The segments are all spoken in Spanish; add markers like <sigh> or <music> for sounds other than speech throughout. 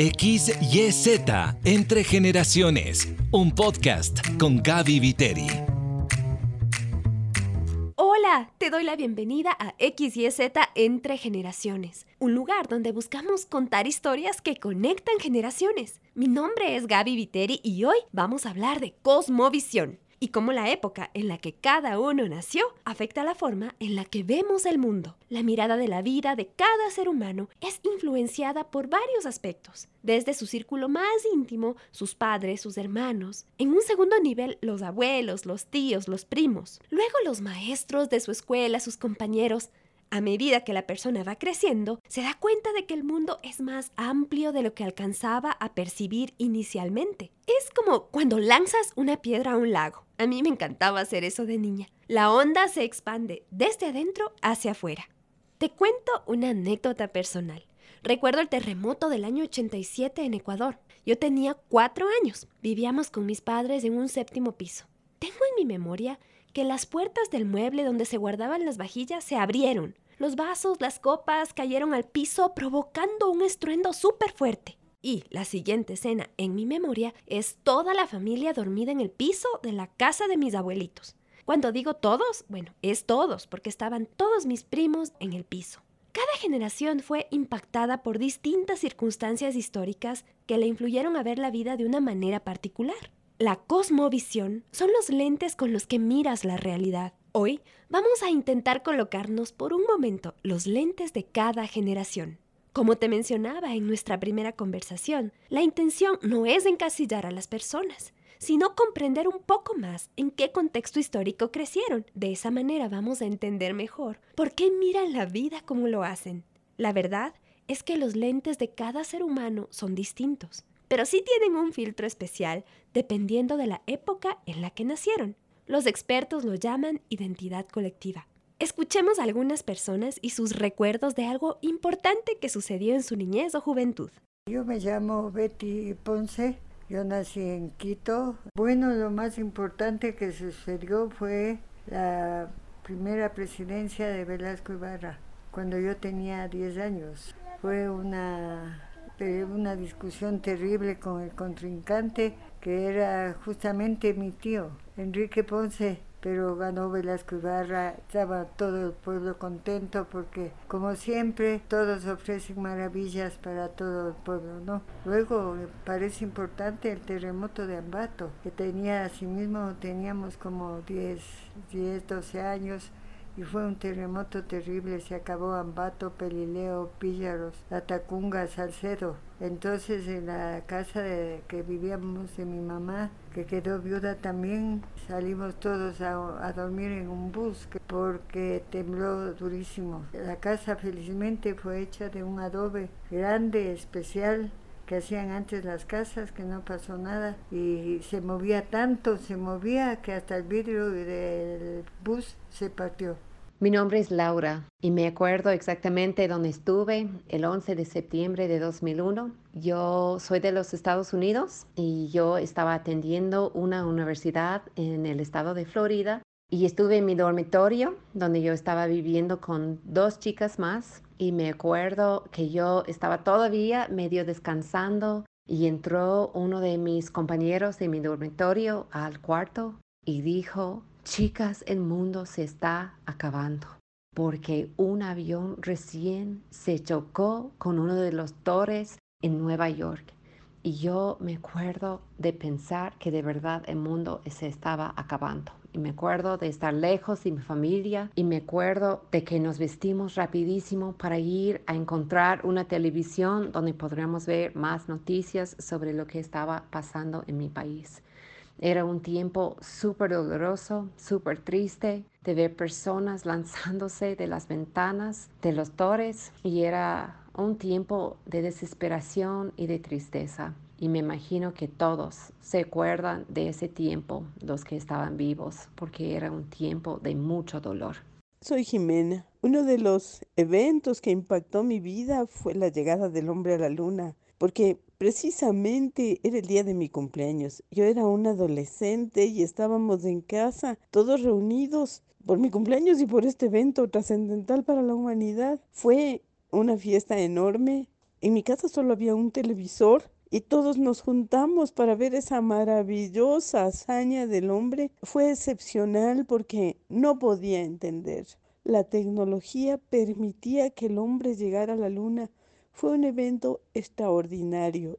XYZ Entre Generaciones, un podcast con Gaby Viteri. Hola, te doy la bienvenida a XYZ Entre Generaciones, un lugar donde buscamos contar historias que conectan generaciones. Mi nombre es Gaby Viteri y hoy vamos a hablar de Cosmovisión y cómo la época en la que cada uno nació afecta la forma en la que vemos el mundo. La mirada de la vida de cada ser humano es influenciada por varios aspectos, desde su círculo más íntimo, sus padres, sus hermanos, en un segundo nivel los abuelos, los tíos, los primos, luego los maestros de su escuela, sus compañeros, a medida que la persona va creciendo, se da cuenta de que el mundo es más amplio de lo que alcanzaba a percibir inicialmente. Es como cuando lanzas una piedra a un lago. A mí me encantaba hacer eso de niña. La onda se expande desde adentro hacia afuera. Te cuento una anécdota personal. Recuerdo el terremoto del año 87 en Ecuador. Yo tenía cuatro años. Vivíamos con mis padres en un séptimo piso. Tengo en mi memoria que las puertas del mueble donde se guardaban las vajillas se abrieron. Los vasos, las copas cayeron al piso provocando un estruendo súper fuerte. Y la siguiente escena en mi memoria es toda la familia dormida en el piso de la casa de mis abuelitos. Cuando digo todos, bueno, es todos, porque estaban todos mis primos en el piso. Cada generación fue impactada por distintas circunstancias históricas que le influyeron a ver la vida de una manera particular. La cosmovisión son los lentes con los que miras la realidad. Hoy vamos a intentar colocarnos por un momento los lentes de cada generación. Como te mencionaba en nuestra primera conversación, la intención no es encasillar a las personas, sino comprender un poco más en qué contexto histórico crecieron. De esa manera vamos a entender mejor por qué miran la vida como lo hacen. La verdad es que los lentes de cada ser humano son distintos pero sí tienen un filtro especial dependiendo de la época en la que nacieron. Los expertos lo llaman identidad colectiva. Escuchemos a algunas personas y sus recuerdos de algo importante que sucedió en su niñez o juventud. Yo me llamo Betty Ponce, yo nací en Quito. Bueno, lo más importante que sucedió fue la primera presidencia de Velasco Ibarra, cuando yo tenía 10 años. Fue una una discusión terrible con el contrincante, que era justamente mi tío, Enrique Ponce, pero ganó Velasco Ibarra, estaba todo el pueblo contento porque como siempre todos ofrecen maravillas para todo el pueblo, ¿no? Luego parece importante el terremoto de Ambato, que tenía asimismo teníamos como 10, 10, 12 años y fue un terremoto terrible, se acabó Ambato, Pelileo, Píllaros, Tacunga, Salcedo. Entonces en la casa de, que vivíamos de mi mamá, que quedó viuda también, salimos todos a, a dormir en un bus porque tembló durísimo. La casa felizmente fue hecha de un adobe grande, especial, que hacían antes las casas, que no pasó nada, y se movía tanto, se movía que hasta el vidrio del bus se partió. Mi nombre es Laura y me acuerdo exactamente dónde estuve el 11 de septiembre de 2001. Yo soy de los Estados Unidos y yo estaba atendiendo una universidad en el estado de Florida y estuve en mi dormitorio donde yo estaba viviendo con dos chicas más y me acuerdo que yo estaba todavía medio descansando y entró uno de mis compañeros de mi dormitorio al cuarto y dijo, chicas, el mundo se está acabando porque un avión recién se chocó con uno de los torres en Nueva York. Y yo me acuerdo de pensar que de verdad el mundo se estaba acabando y me acuerdo de estar lejos de mi familia y me acuerdo de que nos vestimos rapidísimo para ir a encontrar una televisión donde podríamos ver más noticias sobre lo que estaba pasando en mi país. Era un tiempo súper doloroso, súper triste de ver personas lanzándose de las ventanas de los torres y era un tiempo de desesperación y de tristeza y me imagino que todos se acuerdan de ese tiempo, los que estaban vivos, porque era un tiempo de mucho dolor. Soy Jimena. Uno de los eventos que impactó mi vida fue la llegada del hombre a la luna, porque precisamente era el día de mi cumpleaños. Yo era un adolescente y estábamos en casa, todos reunidos por mi cumpleaños y por este evento trascendental para la humanidad. Fue una fiesta enorme, En mi casa solo había un televisor y todos nos juntamos para ver esa maravillosa hazaña del hombre. Fue excepcional porque no podía entender. La tecnología permitía que el hombre llegara a la luna. Fue un evento extraordinario.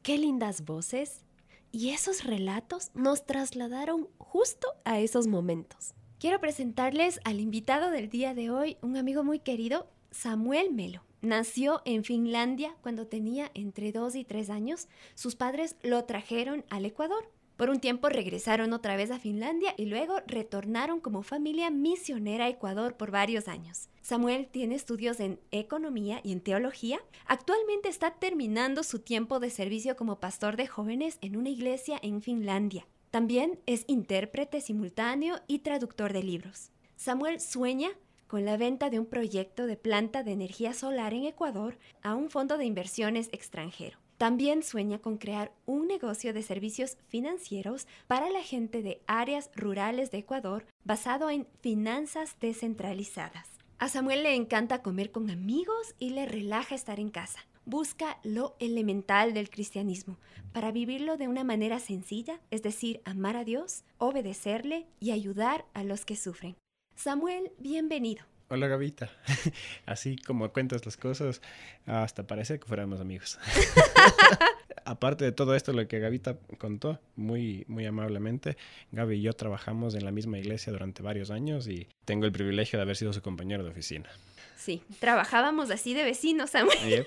Qué lindas voces. Y esos relatos nos trasladaron justo a esos momentos. Quiero presentarles al invitado del día de hoy, un amigo muy querido, Samuel Melo. Nació en Finlandia cuando tenía entre 2 y 3 años. Sus padres lo trajeron al Ecuador. Por un tiempo regresaron otra vez a Finlandia y luego retornaron como familia misionera a Ecuador por varios años. Samuel tiene estudios en economía y en teología. Actualmente está terminando su tiempo de servicio como pastor de jóvenes en una iglesia en Finlandia. También es intérprete simultáneo y traductor de libros. Samuel sueña con la venta de un proyecto de planta de energía solar en Ecuador a un fondo de inversiones extranjero. También sueña con crear un negocio de servicios financieros para la gente de áreas rurales de Ecuador basado en finanzas descentralizadas. A Samuel le encanta comer con amigos y le relaja estar en casa busca lo elemental del cristianismo para vivirlo de una manera sencilla, es decir, amar a Dios, obedecerle y ayudar a los que sufren. Samuel, bienvenido. Hola Gavita. <laughs> Así como cuentas las cosas, hasta parece que fuéramos amigos. <laughs> Aparte de todo esto, lo que Gavita contó, muy, muy amablemente, Gaby y yo trabajamos en la misma iglesia durante varios años y tengo el privilegio de haber sido su compañero de oficina. Sí, trabajábamos así de vecinos, Samuel.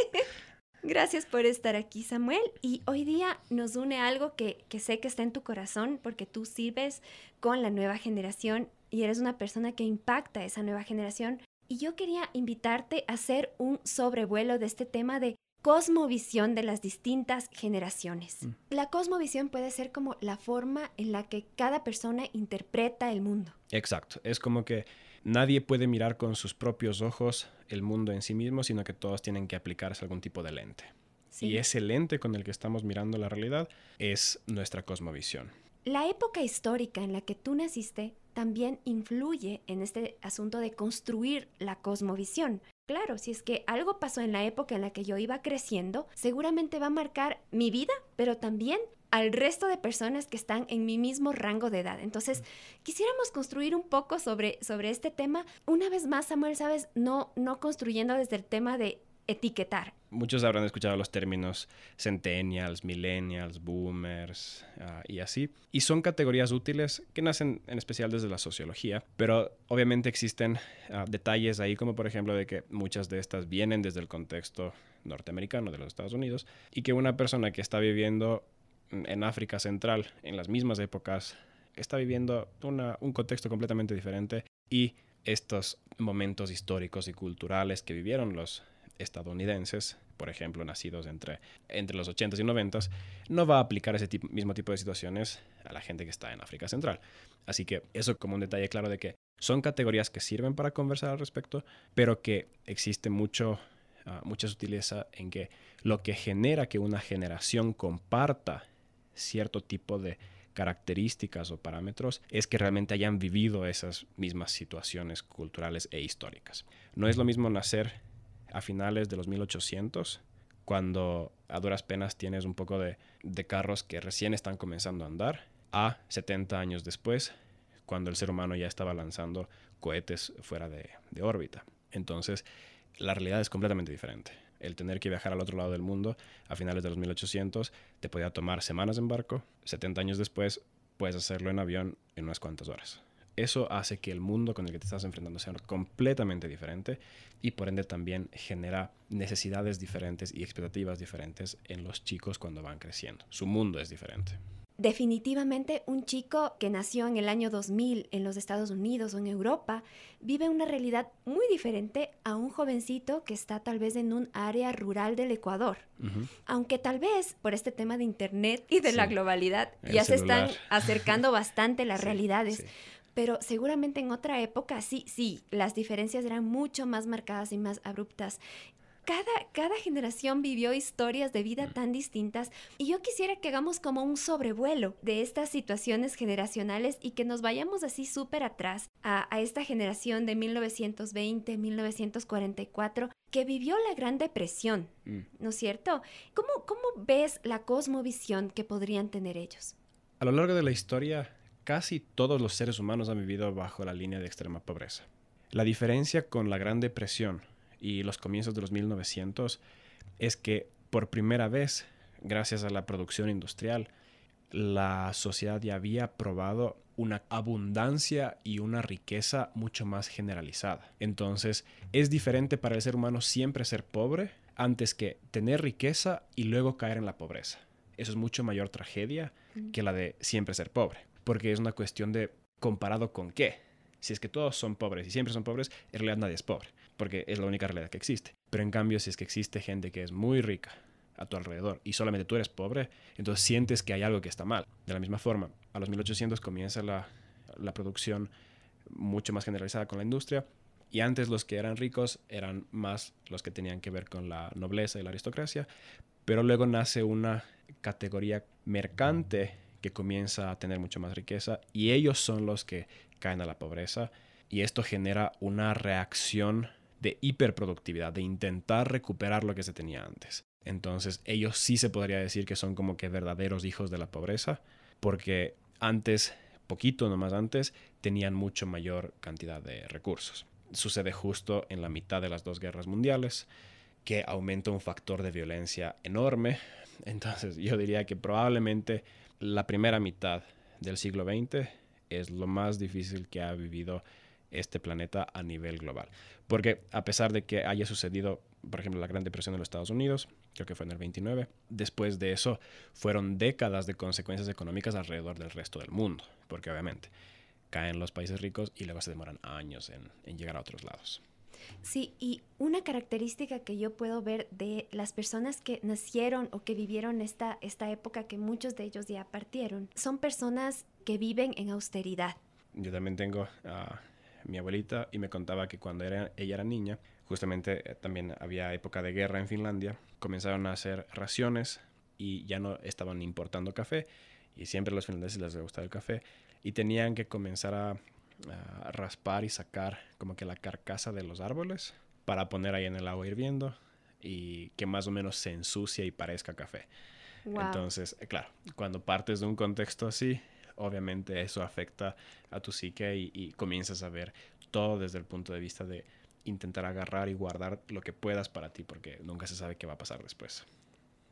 <laughs> Gracias por estar aquí, Samuel. Y hoy día nos une algo que, que, sé que está en tu corazón porque tú sirves con la nueva generación y eres una persona que impacta a esa nueva generación. Y yo quería invitarte a hacer un sobrevuelo de este tema de cosmovisión de las distintas generaciones. Mm. La cosmovisión puede ser como la forma en la que cada persona interpreta el mundo. Exacto, es como que nadie puede mirar con sus propios ojos el mundo en sí mismo, sino que todos tienen que aplicarse algún tipo de lente. Y ese lente con el que estamos mirando la realidad es nuestra cosmovisión. La época histórica en la que tú naciste también influye en este asunto de construir la cosmovisión. Claro, si es que algo pasó en la época en la que yo iba creciendo, seguramente va a marcar mi vida, pero también al resto de personas que están en mi mismo rango de edad. Entonces, quisiéramos construir un poco sobre, sobre este tema. Una vez más, Samuel, sabes, no, no construyendo desde el tema de etiquetar. Muchos habrán escuchado los términos centennials, millennials, boomers ah, y así. Y son categorías útiles que nacen en especial desde la sociología, pero obviamente existen ah, detalles ahí como por ejemplo de que muchas de estas vienen desde el contexto norteamericano de los Estados Unidos y que una persona que está viviendo en África Central, en las mismas épocas, está viviendo un contexto completamente diferente y estos momentos históricos y culturales que vivieron los estadounidenses, por ejemplo, nacidos entre, entre los 80s y 90s, no va a aplicar ese mismo tipo de situaciones a la gente que está en África Central. Así que eso como un detalle claro de que son categorías que sirven para conversar al respecto, pero que existe mucho, uh, mucha sutileza en que lo que genera que una generación comparta cierto tipo de características o parámetros es que realmente hayan vivido esas mismas situaciones culturales e históricas. No es lo mismo nacer a finales de los 1800, cuando a duras penas tienes un poco de, carros que recién están comenzando a andar, a 70 años después, cuando el ser humano ya estaba lanzando cohetes fuera de órbita. Entonces, la realidad es completamente diferente el tener que viajar al otro lado del mundo a finales de los 1800 te podía tomar semanas en barco, 70 años después puedes hacerlo en avión en unas cuantas horas. Eso hace que el mundo con el que te estás enfrentando sea completamente diferente y por ende también genera necesidades diferentes y expectativas diferentes en los chicos cuando van creciendo. Su mundo es diferente. Definitivamente un chico que nació en el año 2000 en los Estados Unidos o en Europa vive una realidad muy diferente a un jovencito que está tal vez en un área rural del Ecuador. Aunque tal vez por este tema de Internet y de la globalidad ya se están acercando bastante las <laughs> realidades. Pero seguramente en otra época sí, sí, las diferencias eran mucho más marcadas y más abruptas. Cada, cada generación vivió historias de vida tan distintas y yo quisiera que hagamos como un sobrevuelo de estas situaciones generacionales y que nos vayamos así súper atrás a, a esta generación de 1920, 1944 que vivió la Gran Depresión, Mm. ¿no es cierto? ¿Cómo, ¿Cómo ves la cosmovisión que podrían tener ellos? A lo largo de la historia, casi todos los seres humanos han vivido bajo la línea de extrema pobreza. La diferencia con la Gran Depresión y los comienzos de los 1900 es que por primera vez, gracias a la producción industrial, la sociedad ya había probado una abundancia y una riqueza mucho más generalizada. Entonces, es diferente para el ser humano siempre ser pobre antes que tener riqueza y luego caer en la pobreza. Eso es mucho mayor tragedia que la de siempre ser pobre, porque es una cuestión de comparado con qué. Si es que todos son pobres y siempre son pobres, en realidad nadie es pobre, porque es la única realidad que existe. Pero en cambio, si es que existe gente que es muy rica a tu alrededor y solamente tú eres pobre, entonces sientes que hay algo que está mal. De la misma forma, a los 1800 comienza la, la producción mucho más generalizada con la industria y antes los que eran ricos eran más los que tenían que ver con la nobleza y la aristocracia, pero luego nace una categoría mercante que comienza a tener mucho más riqueza y ellos son los que caen a la pobreza y esto genera una reacción de hiperproductividad, de intentar recuperar lo que se tenía antes. Entonces ellos sí se podría decir que son como que verdaderos hijos de la pobreza, porque antes, poquito nomás antes, tenían mucho mayor cantidad de recursos. Sucede justo en la mitad de las dos guerras mundiales, que aumenta un factor de violencia enorme. Entonces yo diría que probablemente la primera mitad del siglo XX es lo más difícil que ha vivido este planeta a nivel global. Porque a pesar de que haya sucedido, por ejemplo, la Gran Depresión en los Estados Unidos, creo que fue en el 29, después de eso fueron décadas de consecuencias económicas alrededor del resto del mundo, porque obviamente caen los países ricos y luego se demoran años en, en llegar a otros lados. Sí, y una característica que yo puedo ver de las personas que nacieron o que vivieron esta, esta época, que muchos de ellos ya partieron, son personas que viven en austeridad. Yo también tengo a mi abuelita y me contaba que cuando era, ella era niña, justamente eh, también había época de guerra en Finlandia, comenzaron a hacer raciones y ya no estaban importando café y siempre a los finlandeses les gustaba el café y tenían que comenzar a, a raspar y sacar como que la carcasa de los árboles para poner ahí en el agua hirviendo y que más o menos se ensucie y parezca café. Wow. Entonces, eh, claro, cuando partes de un contexto así, obviamente eso afecta a tu psique y, y, comienzas a ver todo desde el punto de vista de intentar agarrar y guardar lo que puedas para ti, porque nunca se sabe qué va a pasar después.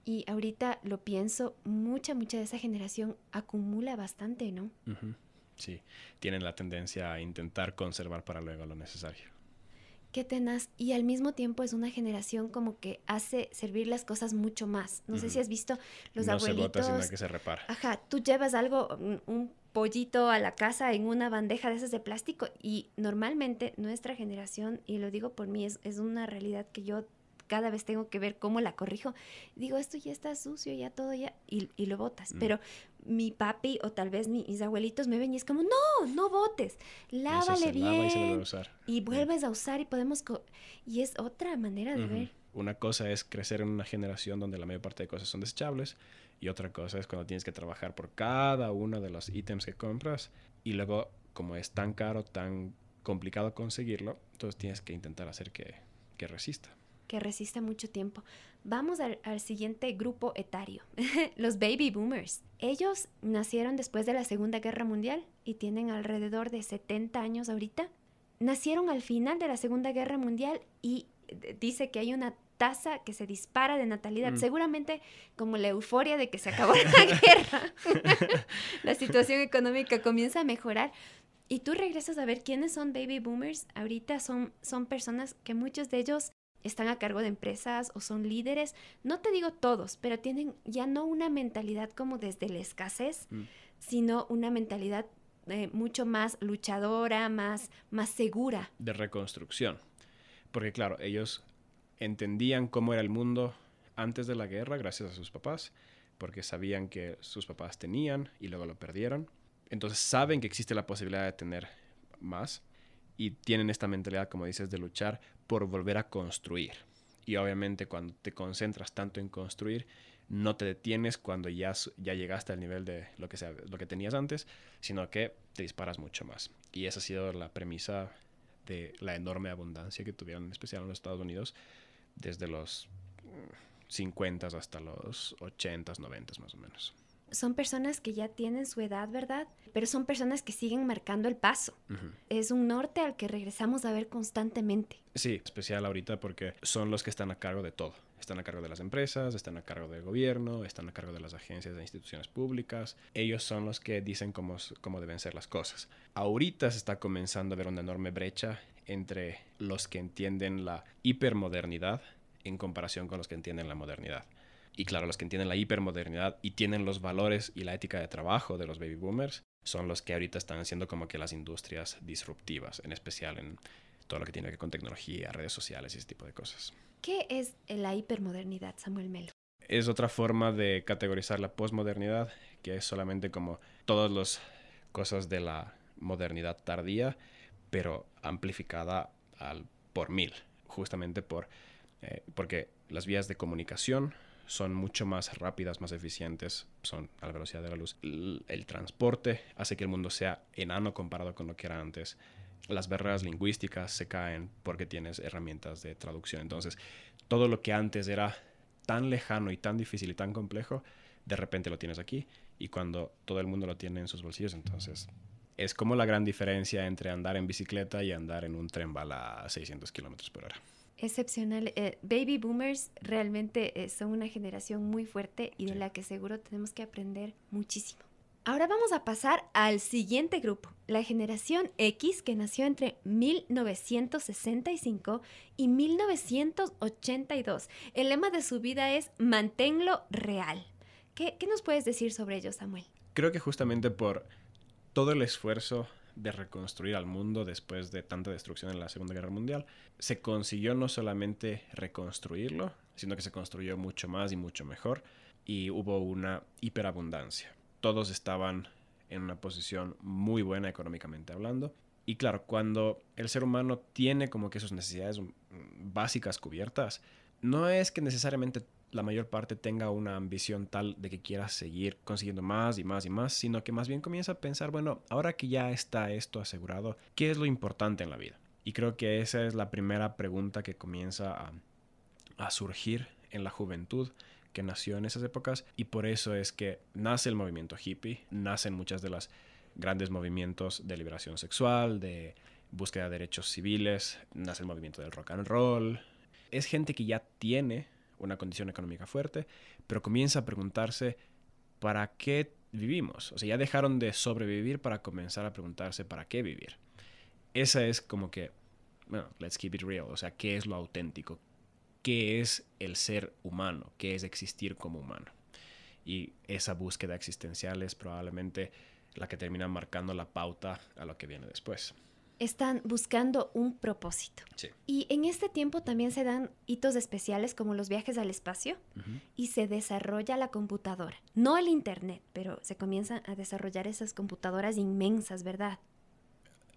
Y ahorita lo pienso, mucha, mucha de esa generación acumula bastante, ¿no? Uh -huh. Sí, tienen la tendencia a intentar conservar para luego lo necesario. Qué tenaz. Y al mismo tiempo es una generación como que hace servir las cosas mucho más. No uh -huh. sé si has visto los no abuelitos. se bota, sino que se repara. Ajá, tú llevas algo, un, un, pollito a la casa en una bandeja de esas de plástico y normalmente nuestra generación, y lo digo por mí, es, es una realidad que yo cada vez tengo que ver cómo la corrijo. Digo, esto ya está sucio, ya todo ya, y, y lo botas. Mm. Pero mi papi o tal vez mi, mis abuelitos me ven y es como, no, no botes, lávale bien. Y, se vuelve a usar. y vuelves sí. a usar y podemos... y es otra manera de uh -huh. ver. Una cosa es crecer en una generación donde la mayor parte de cosas son desechables y otra cosa es cuando tienes que trabajar por cada uno de los ítems que compras y luego como es tan caro, tan complicado conseguirlo, entonces tienes que intentar hacer que, que resista que resista mucho tiempo. Vamos al, al siguiente grupo etario, <laughs> los baby boomers. Ellos nacieron después de la Segunda Guerra Mundial y tienen alrededor de 70 años ahorita. Nacieron al final de la Segunda Guerra Mundial y dice que hay una tasa que se dispara de natalidad, mm. seguramente como la euforia de que se acabó <laughs> la guerra, <laughs> la situación económica comienza a mejorar, y tú regresas a ver quiénes son baby boomers. Ahorita son, son personas que muchos de ellos están a cargo de empresas o son líderes. No te digo todos, pero tienen ya no una mentalidad como desde la escasez, mm. sino una mentalidad eh, mucho más luchadora, más, más segura. De reconstrucción. Porque claro, ellos entendían cómo era el mundo antes de la guerra gracias a sus papás, porque sabían que sus papás tenían y luego lo perdieron. Entonces saben que existe la posibilidad de tener más y tienen esta mentalidad, como dices, de luchar por volver a construir. Y obviamente cuando te concentras tanto en construir, no te detienes cuando ya, ya llegaste al nivel de lo que, sea, lo que tenías antes, sino que te disparas mucho más. Y esa ha sido la premisa de la enorme abundancia que tuvieron, en especial en los Estados Unidos, desde los 50 mm, hasta los 80, 90 más o menos son personas que ya tienen su edad, ¿verdad? Pero son personas que siguen marcando el paso. Es un norte al que regresamos a ver constantemente. Sí, especial ahorita porque son los que están a cargo de todo. Están a cargo de las empresas, están a cargo del gobierno, están a cargo de las agencias de instituciones públicas. Ellos son los que dicen cómo, cómo deben ser las cosas. Ahorita se está comenzando a ver una enorme brecha entre los que entienden la hipermodernidad en comparación con los que entienden la modernidad. Y claro, los que entienden la hipermodernidad y tienen los valores y la ética de trabajo de los baby boomers son los que ahorita están haciendo como que las industrias disruptivas, en especial en todo lo que tiene que ver con tecnología, redes sociales y ese tipo de cosas. ¿Qué es la hipermodernidad, Samuel Melo? Es otra forma de categorizar la posmodernidad, que es solamente como todas las cosas de la modernidad tardía, pero amplificada al por mil, justamente por, eh, porque las vías de comunicación son mucho más rápidas, más eficientes, son a la velocidad de la luz. El, transporte hace que el mundo sea enano comparado con lo que era antes. Las barreras lingüísticas se caen porque tienes herramientas de traducción. Entonces, todo lo que antes era tan lejano y tan difícil y tan complejo, de repente lo tienes aquí. Y cuando todo el mundo lo tiene en sus bolsillos, entonces es como la gran diferencia entre andar en bicicleta y andar en un tren bala a 600 kilómetros por hora. Excepcional. Eh, baby boomers realmente eh, son una generación muy fuerte y de la que seguro tenemos que aprender muchísimo. Ahora vamos a pasar al siguiente grupo, la generación X que nació entre 1965 y 1982. El lema de su vida es manténlo real. ¿Qué, qué nos puedes decir sobre ello, Samuel? Creo que justamente por todo el esfuerzo de reconstruir al mundo después de tanta destrucción en la Segunda Guerra Mundial, se consiguió no solamente reconstruirlo, sino que se construyó mucho más y mucho mejor y hubo una hiperabundancia. Todos estaban en una posición muy buena económicamente hablando. Y claro, cuando el ser humano tiene como que sus necesidades básicas cubiertas, no es que necesariamente la mayor parte tenga una ambición tal de que quiera seguir consiguiendo más y más y más, sino que más bien comienza a pensar, bueno, ahora que ya está esto asegurado, ¿qué es lo importante en la vida? Y creo que esa es la primera pregunta que comienza a, a surgir en la juventud que nació en esas épocas y por eso es que nace el movimiento hippie, nacen muchas de las grandes movimientos de liberación sexual, de búsqueda de derechos civiles, nace el movimiento del rock and roll. Es gente que ya tiene una condición económica fuerte, pero comienza a preguntarse para qué vivimos. O sea, ya dejaron de sobrevivir para comenzar a preguntarse para qué vivir. Esa es como que, bueno, let's keep it real. O sea, ¿qué es lo auténtico? ¿Qué es el ser humano? ¿Qué es existir como humano? Y esa búsqueda existencial es probablemente la que termina marcando la pauta a lo que viene después están buscando un propósito. Y en este tiempo también se dan hitos especiales como los viajes al espacio y se desarrolla la computadora. No el Internet, pero se comienzan a desarrollar esas computadoras inmensas, ¿verdad?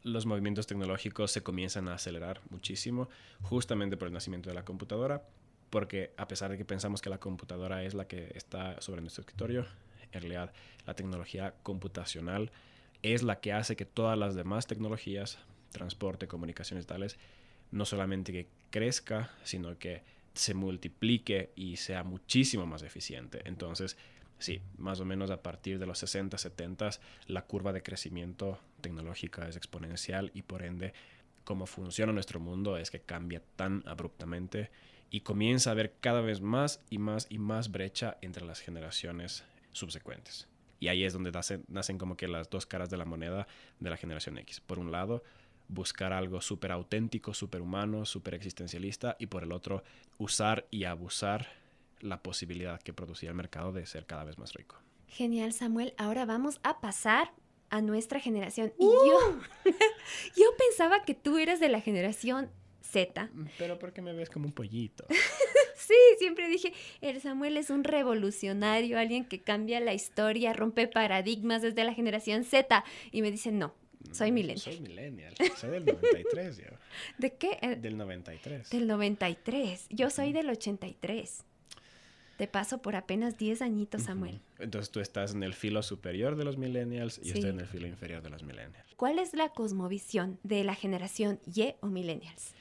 Los movimientos tecnológicos se comienzan a acelerar muchísimo justamente por el nacimiento de la computadora, porque a pesar de que pensamos que la computadora es la que está sobre nuestro escritorio, en realidad la tecnología computacional es la que hace que todas las demás tecnologías, transporte, comunicaciones tales, no solamente que crezca, sino que se multiplique y sea muchísimo más eficiente. Entonces, sí, más o menos a partir de los 60, 70, la curva de crecimiento tecnológica es exponencial y por ende, cómo funciona nuestro mundo es que cambia tan abruptamente y comienza a haber cada vez más y más y más brecha entre las generaciones subsecuentes. Y ahí es donde nacen, como que las dos caras de la moneda de la generación X. Por un lado, buscar algo súper auténtico, súper humano, súper existencialista, y por el otro, usar y abusar la posibilidad que producía el mercado de ser cada vez más rico. Genial, Samuel. Ahora vamos a pasar a nuestra generación. Y yo, ¡Uh! <laughs> yo pensaba que tú eras de la generación Z. Pero ¿por qué me ves como un pollito? <laughs> Sí, siempre dije, el Samuel es un revolucionario, alguien que cambia la historia, rompe paradigmas desde la generación Z. Y me dicen, no, Soy millennial. Soy millennial. Soy del 93 yo. <laughs> ¿De qué? Eh, Del 93. Del 93. Yo soy del 83. Te paso por apenas 10 añitos, Samuel. Entonces tú estás en el filo superior de los millennials y Sí. estoy en el filo inferior de los millennials. ¿Cuál es la cosmovisión de la generación Y o millennials?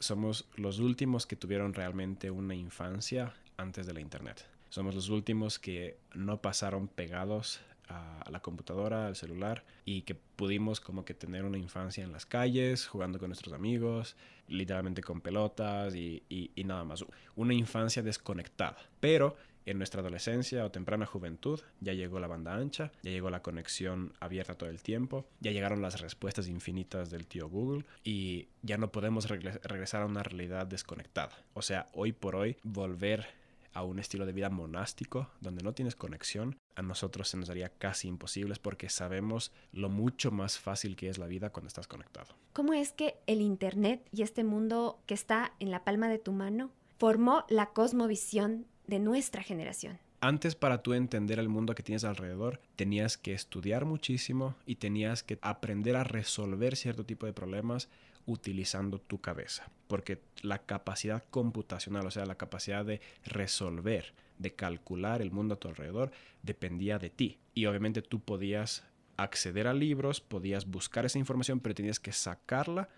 Somos los últimos que tuvieron realmente una infancia antes de la internet. Somos los últimos que no pasaron pegados a la computadora, al celular y que pudimos como que tener una infancia en las calles, jugando con nuestros amigos, literalmente con pelotas y, y- nada más. Una infancia desconectada. Pero en nuestra adolescencia o temprana juventud ya llegó la banda ancha, ya llegó la conexión abierta todo el tiempo, ya llegaron las respuestas infinitas del tío Google y ya no podemos regresar a una realidad desconectada. O sea, hoy por hoy volver a un estilo de vida monástico donde no tienes conexión, a nosotros se nos haría casi imposible porque sabemos lo mucho más fácil que es la vida cuando estás conectado. ¿Cómo es que el Internet y este mundo que está en la palma de tu mano formó la cosmovisión de nuestra generación? Antes para tú entender el mundo que tienes alrededor, tenías que estudiar muchísimo y tenías que aprender a resolver cierto tipo de problemas utilizando tu cabeza. Porque la capacidad computacional, o sea, la capacidad de resolver, de calcular el mundo a tu alrededor, dependía de ti. Y obviamente tú podías acceder a libros, podías buscar esa información, pero tenías que sacarla,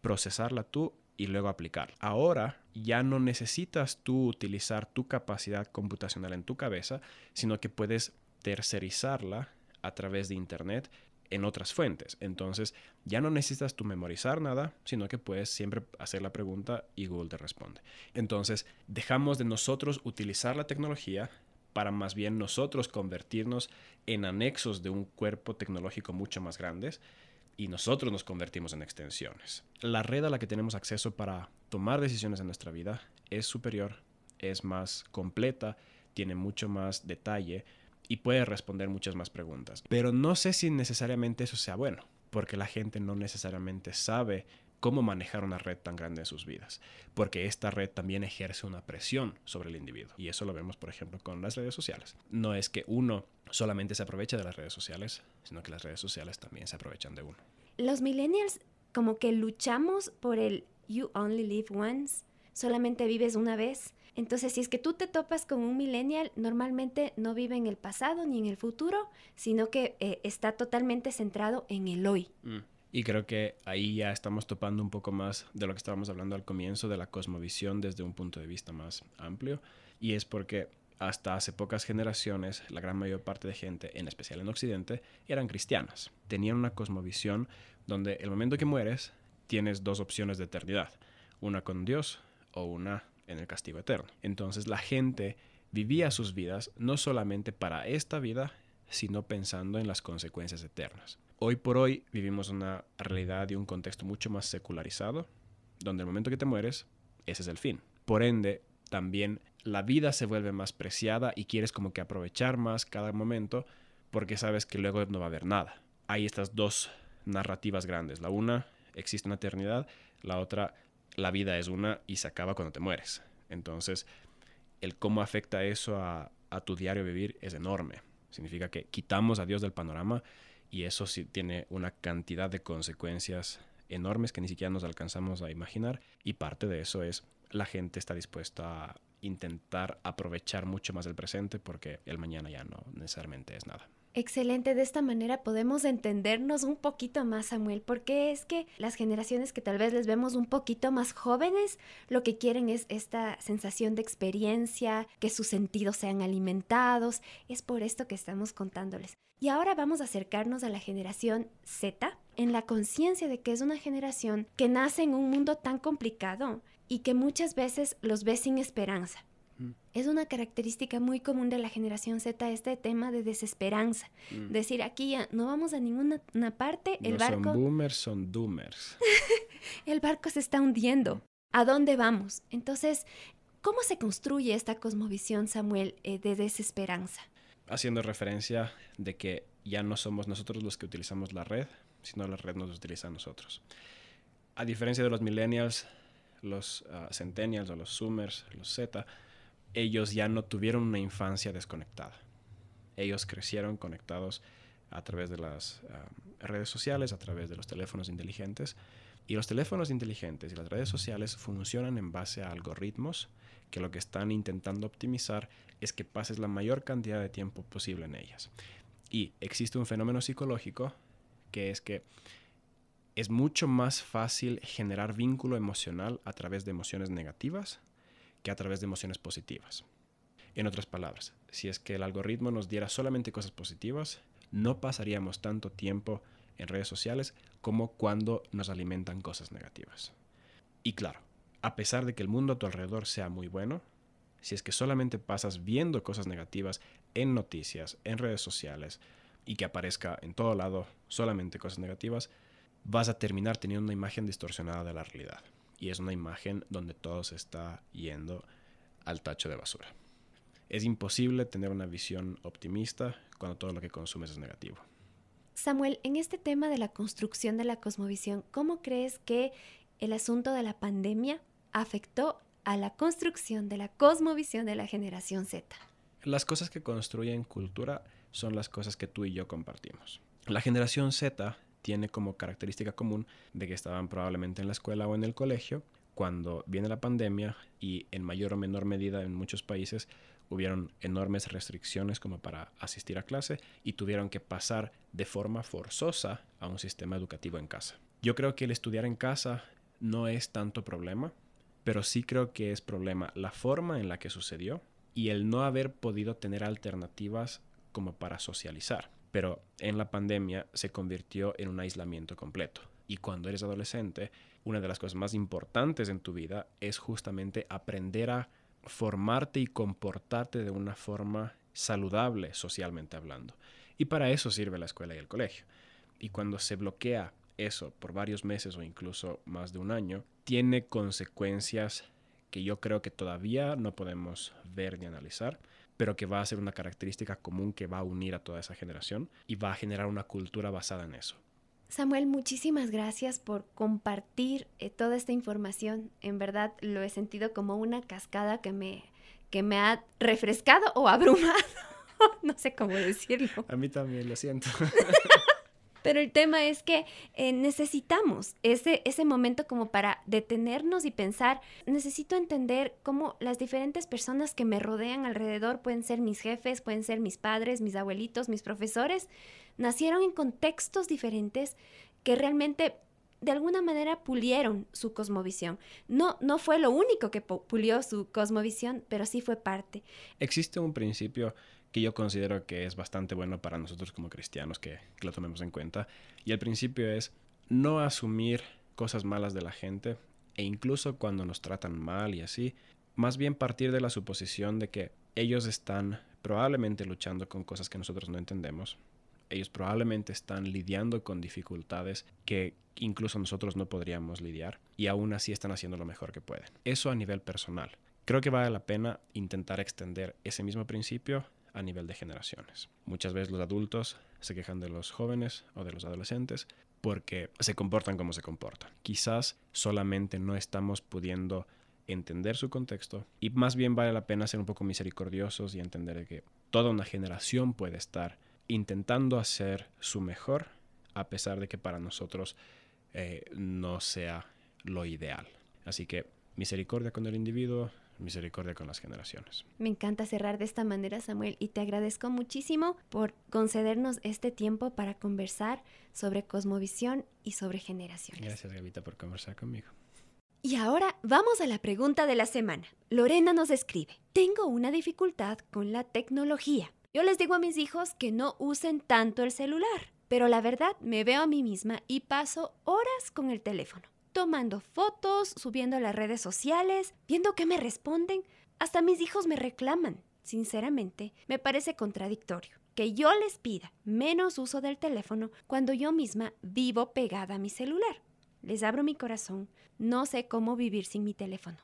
procesarla tú y luego aplicar. Ahora ya no necesitas tú utilizar tu capacidad computacional en tu cabeza, sino que puedes tercerizarla a través de Internet en otras fuentes. Entonces ya no necesitas tú memorizar nada, sino que puedes siempre hacer la pregunta y Google te responde. Entonces dejamos de nosotros utilizar la tecnología para más bien nosotros convertirnos en anexos de un cuerpo tecnológico mucho más grandes y nosotros nos convertimos en extensiones. La red a la que tenemos acceso para tomar decisiones en nuestra vida es superior, es más completa, tiene mucho más detalle y puede responder muchas más preguntas. Pero no sé si necesariamente eso sea bueno, porque la gente no necesariamente sabe cómo manejar una red tan grande en sus vidas, porque esta red también ejerce una presión sobre el individuo. Y eso lo vemos, por ejemplo, con las redes sociales. No es que uno solamente se aproveche de las redes sociales, sino que las redes sociales también se aprovechan de uno. Los millennials como que luchamos por el you only live once, solamente vives una vez. Entonces, si es que tú te topas con un millennial, normalmente no vive en el pasado ni en el futuro, sino que eh, está totalmente centrado en el hoy. Mm. Y creo que ahí ya estamos topando un poco más de lo que estábamos hablando al comienzo, de la cosmovisión desde un punto de vista más amplio. Y es porque hasta hace pocas generaciones, la gran mayor parte de gente, en especial en Occidente, eran cristianas. Tenían una cosmovisión donde el momento que mueres tienes dos opciones de eternidad, una con Dios o una en el castigo eterno. Entonces la gente vivía sus vidas no solamente para esta vida, sino pensando en las consecuencias eternas. Hoy por hoy vivimos una realidad y un contexto mucho más secularizado, donde el momento que te mueres, ese es el fin. Por ende, también la vida se vuelve más preciada y quieres como que aprovechar más cada momento porque sabes que luego no va a haber nada. Hay estas dos narrativas grandes. La una, existe una eternidad. La otra, la vida es una y se acaba cuando te mueres. Entonces, el cómo afecta eso a, a tu diario vivir es enorme. Significa que quitamos a Dios del panorama y eso sí tiene una cantidad de consecuencias enormes que ni siquiera nos alcanzamos a imaginar y parte de eso es la gente está dispuesta a intentar aprovechar mucho más el presente porque el mañana ya no necesariamente es nada. Excelente, de esta manera podemos entendernos un poquito más, Samuel, porque es que las generaciones que tal vez les vemos un poquito más jóvenes, lo que quieren es esta sensación de experiencia, que sus sentidos sean alimentados, es por esto que estamos contándoles. Y ahora vamos a acercarnos a la generación Z, en la conciencia de que es una generación que nace en un mundo tan complicado y que muchas veces los ve sin esperanza. Es una característica muy común de la generación Z este tema de desesperanza. Mm. Decir, aquí ya no vamos a ninguna una parte, el no barco, son boomers, son doomers. <laughs> el barco se está hundiendo. ¿A dónde vamos? Entonces, ¿cómo se construye esta cosmovisión, Samuel, eh, de desesperanza? Haciendo referencia de que ya no somos nosotros los que utilizamos la red, sino la red nos utiliza a nosotros. A diferencia de los millennials, los uh, centennials o los zoomers, los Z, ellos ya no tuvieron una infancia desconectada. Ellos crecieron conectados a través de las ah, redes sociales, a través de los teléfonos inteligentes. Y los teléfonos inteligentes y las redes sociales funcionan en base a algoritmos que lo que están intentando optimizar es que pases la mayor cantidad de tiempo posible en ellas. Y existe un fenómeno psicológico que es que es mucho más fácil generar vínculo emocional a través de emociones negativas que a través de emociones positivas. En otras palabras, si es que el algoritmo nos diera solamente cosas positivas, no pasaríamos tanto tiempo en redes sociales como cuando nos alimentan cosas negativas. Y claro, a pesar de que el mundo a tu alrededor sea muy bueno, si es que solamente pasas viendo cosas negativas en noticias, en redes sociales, y que aparezca en todo lado solamente cosas negativas, vas a terminar teniendo una imagen distorsionada de la realidad. Y es una imagen donde todo se está yendo al tacho de basura. Es imposible tener una visión optimista cuando todo lo que consumes es negativo. Samuel, en este tema de la construcción de la cosmovisión, ¿cómo crees que el asunto de la pandemia afectó a la construcción de la cosmovisión de la generación Z? Las cosas que construyen cultura son las cosas que tú y yo compartimos. La generación Z tiene como característica común de que estaban probablemente en la escuela o en el colegio cuando viene la pandemia y en mayor o menor medida en muchos países hubieron enormes restricciones como para asistir a clase y tuvieron que pasar de forma forzosa a un sistema educativo en casa. Yo creo que el estudiar en casa no es tanto problema, pero sí creo que es problema la forma en la que sucedió y el no haber podido tener alternativas como para socializar. Pero en la pandemia se convirtió en un aislamiento completo. Y cuando eres adolescente, una de las cosas más importantes en tu vida es justamente aprender a formarte y comportarte de una forma saludable socialmente hablando. Y para eso sirve la escuela y el colegio. Y cuando se bloquea eso por varios meses o incluso más de un año, tiene consecuencias que yo creo que todavía no podemos ver ni analizar, pero que va a ser una característica común que va a unir a toda esa generación y va a generar una cultura basada en eso. Samuel, muchísimas gracias por compartir eh, toda esta información. En verdad lo he sentido como una cascada que me, que me ha refrescado o abrumado. <laughs> no sé cómo decirlo. A mí también, lo siento. <laughs> Pero el tema es que eh, necesitamos ese, ese momento como para detenernos y pensar, necesito entender cómo las diferentes personas que me rodean alrededor pueden ser mis jefes, pueden ser mis padres, mis abuelitos, mis profesores, nacieron en contextos diferentes que realmente de alguna manera pulieron su cosmovisión. No, no fue lo único que pulió su cosmovisión, pero sí fue parte. Existe un principio que yo considero que es bastante bueno para nosotros como cristianos que, lo tomemos en cuenta. Y el principio es no asumir cosas malas de la gente e incluso cuando nos tratan mal y así, más bien partir de la suposición de que ellos están probablemente luchando con cosas que nosotros no entendemos. Ellos probablemente están lidiando con dificultades que incluso nosotros no podríamos lidiar y aún así están haciendo lo mejor que pueden. Eso a nivel personal. Creo que vale la pena intentar extender ese mismo principio a nivel de generaciones. Muchas veces los adultos se quejan de los jóvenes o de los adolescentes porque se comportan como se comportan. Quizás solamente no estamos pudiendo entender su contexto y más bien vale la pena ser un poco misericordiosos y entender que toda una generación puede estar intentando hacer su mejor a pesar de que para nosotros eh, no sea lo ideal. Así que misericordia con el individuo, misericordia con las generaciones. Me encanta cerrar de esta manera, Samuel, y te agradezco muchísimo por concedernos este tiempo para conversar sobre cosmovisión y sobre generaciones. Gracias, Gavita, por conversar conmigo. Y ahora vamos a la pregunta de la semana. Lorena nos escribe, tengo una dificultad con la tecnología. Yo les digo a mis hijos que no usen tanto el celular, pero la verdad me veo a mí misma y paso horas con el teléfono tomando fotos, subiendo a las redes sociales, viendo qué me responden. Hasta mis hijos me reclaman. Sinceramente, me parece contradictorio que yo les pida menos uso del teléfono cuando yo misma vivo pegada a mi celular. Les abro mi corazón, no sé cómo vivir sin mi teléfono.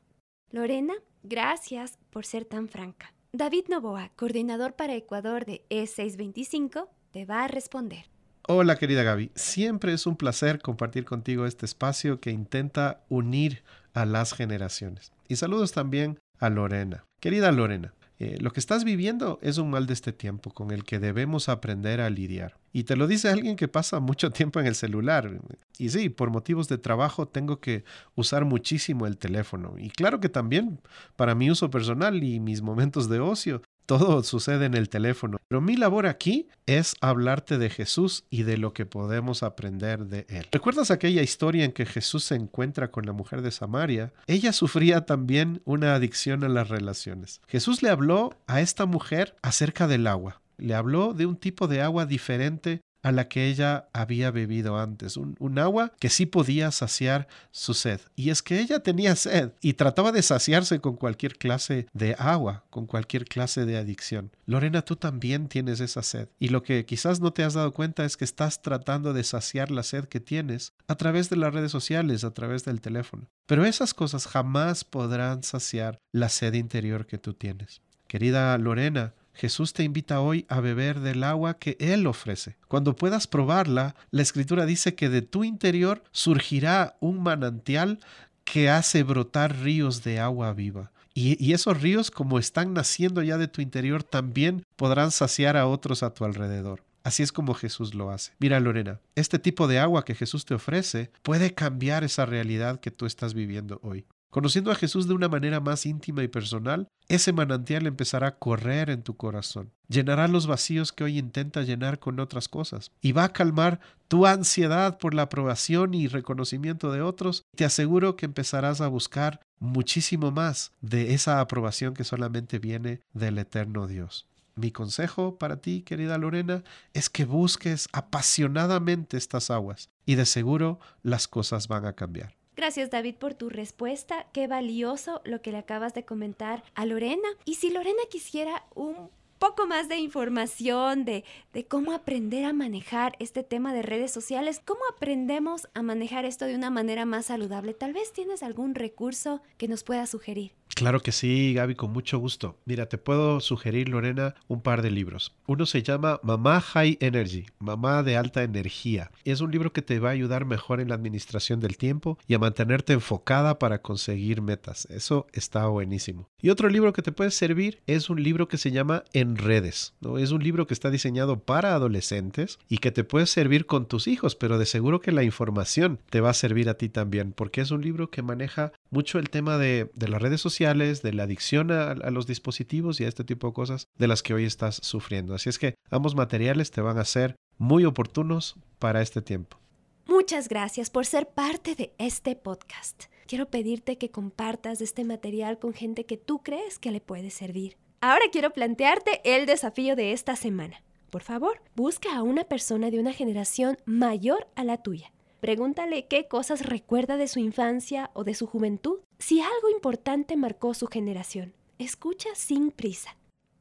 Lorena, gracias por ser tan franca. David Novoa, coordinador para Ecuador de E625, te va a responder. Hola querida Gaby, siempre es un placer compartir contigo este espacio que intenta unir a las generaciones. Y saludos también a Lorena. Querida Lorena, Eh, lo que estás viviendo es un mal de este tiempo con el que debemos aprender a lidiar. Y te lo dice alguien que pasa mucho <laughs> tiempo en el celular. Y sí, por motivos de trabajo tengo que usar muchísimo el teléfono. Y claro que también para mi uso personal y mis momentos de ocio todo sucede en el teléfono. Pero mi labor aquí es hablarte de Jesús y de lo que podemos aprender de él. ¿Recuerdas aquella historia en que Jesús se encuentra con la mujer de Samaria? Ella sufría también una adicción a las relaciones. Jesús le habló a esta mujer acerca del agua. Le habló de un tipo de agua diferente a la que ella había bebido antes, un, agua que sí podía saciar su sed. Y es que ella tenía sed y trataba de saciarse con cualquier clase de agua, con cualquier clase de adicción. Lorena, tú también tienes esa sed. Y lo que quizás no te has dado cuenta es que estás tratando de saciar la sed que tienes a través de las redes sociales, a través del teléfono. Pero esas cosas jamás podrán saciar la sed interior que tú tienes. Querida Lorena, Jesús te invita hoy a beber del agua que Él ofrece. Cuando puedas probarla, la Escritura dice que de tu interior surgirá un manantial que hace brotar ríos de agua viva. Y, esos ríos, como están naciendo ya de tu interior, también podrán saciar a otros a tu alrededor. Así es como Jesús lo hace. Mira, Lorena, este tipo de agua que Jesús te ofrece puede cambiar esa realidad que tú estás viviendo hoy. Conociendo a Jesús de una manera más íntima y personal, ese manantial empezará a correr en tu corazón, llenará los vacíos que hoy intenta llenar con otras cosas y va a calmar tu ansiedad por la aprobación y reconocimiento de otros. Te aseguro que empezarás a buscar muchísimo más de esa aprobación que solamente viene del eterno Dios. Mi consejo para ti, querida Lorena, es que busques apasionadamente estas aguas y de seguro las cosas van a cambiar. Gracias David por tu respuesta. Qué valioso lo que le acabas de comentar a Lorena. Y si Lorena quisiera un poco más de información de, de, cómo aprender a manejar este tema de redes sociales, cómo aprendemos a manejar esto de una manera más saludable. Tal vez tienes algún recurso que nos pueda sugerir. Claro que sí, Gaby, con mucho gusto. Mira, te puedo sugerir, Lorena, un par de libros. Uno se llama Mamá High Energy, Mamá de Alta Energía. Es un libro que te va a ayudar mejor en la administración del tiempo y a mantenerte enfocada para conseguir metas. Eso está buenísimo. Y otro libro que te puede servir es un libro que se llama Redes. ¿no? Es un libro que está diseñado para adolescentes y que te puede servir con tus hijos, pero de seguro que la información te va a servir a ti también, porque es un libro que maneja mucho el tema de, de las redes sociales de la adicción a, a, los dispositivos y a este tipo de cosas de las que hoy estás sufriendo. Así es que ambos materiales te van a ser muy oportunos para este tiempo. Muchas gracias por ser parte de este podcast. Quiero pedirte que compartas este material con gente que tú crees que le puede servir. Ahora quiero plantearte el desafío de esta semana. Por favor, busca a una persona de una generación mayor a la tuya Pregúntale qué cosas recuerda de su infancia o de su juventud, si algo importante marcó su generación. Escucha sin prisa.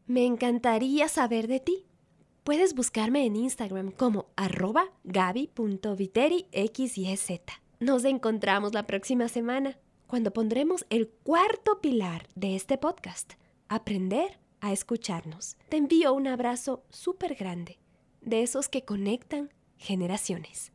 Me encantaría saber de ti. Puedes buscarme en Instagram como arroba gaby.viteriXYZ. Nos encontramos la próxima semana, cuando pondremos el cuarto pilar de este podcast, aprender a escucharnos. Te envío un abrazo súper grande, de esos que conectan generaciones.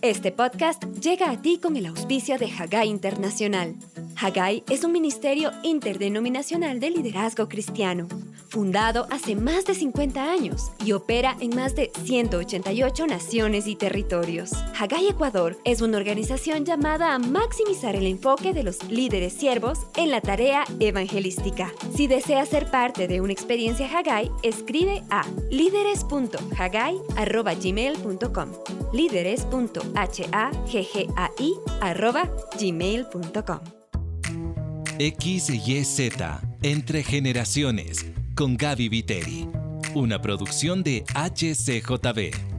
Este podcast llega a ti con el auspicio de Hagai Internacional. Hagai es un ministerio interdenominacional de liderazgo cristiano, fundado hace más de 50 años y opera en más de 188 naciones y territorios. Hagai Ecuador es una organización llamada a maximizar el enfoque de los líderes siervos en la tarea evangelística. Si deseas ser parte de una experiencia Hagai, escribe a líderes.hagai.gmail.com líderes.haggai.gmail.com XYZ Entre Generaciones con Gaby Viteri. Una producción de HCJB.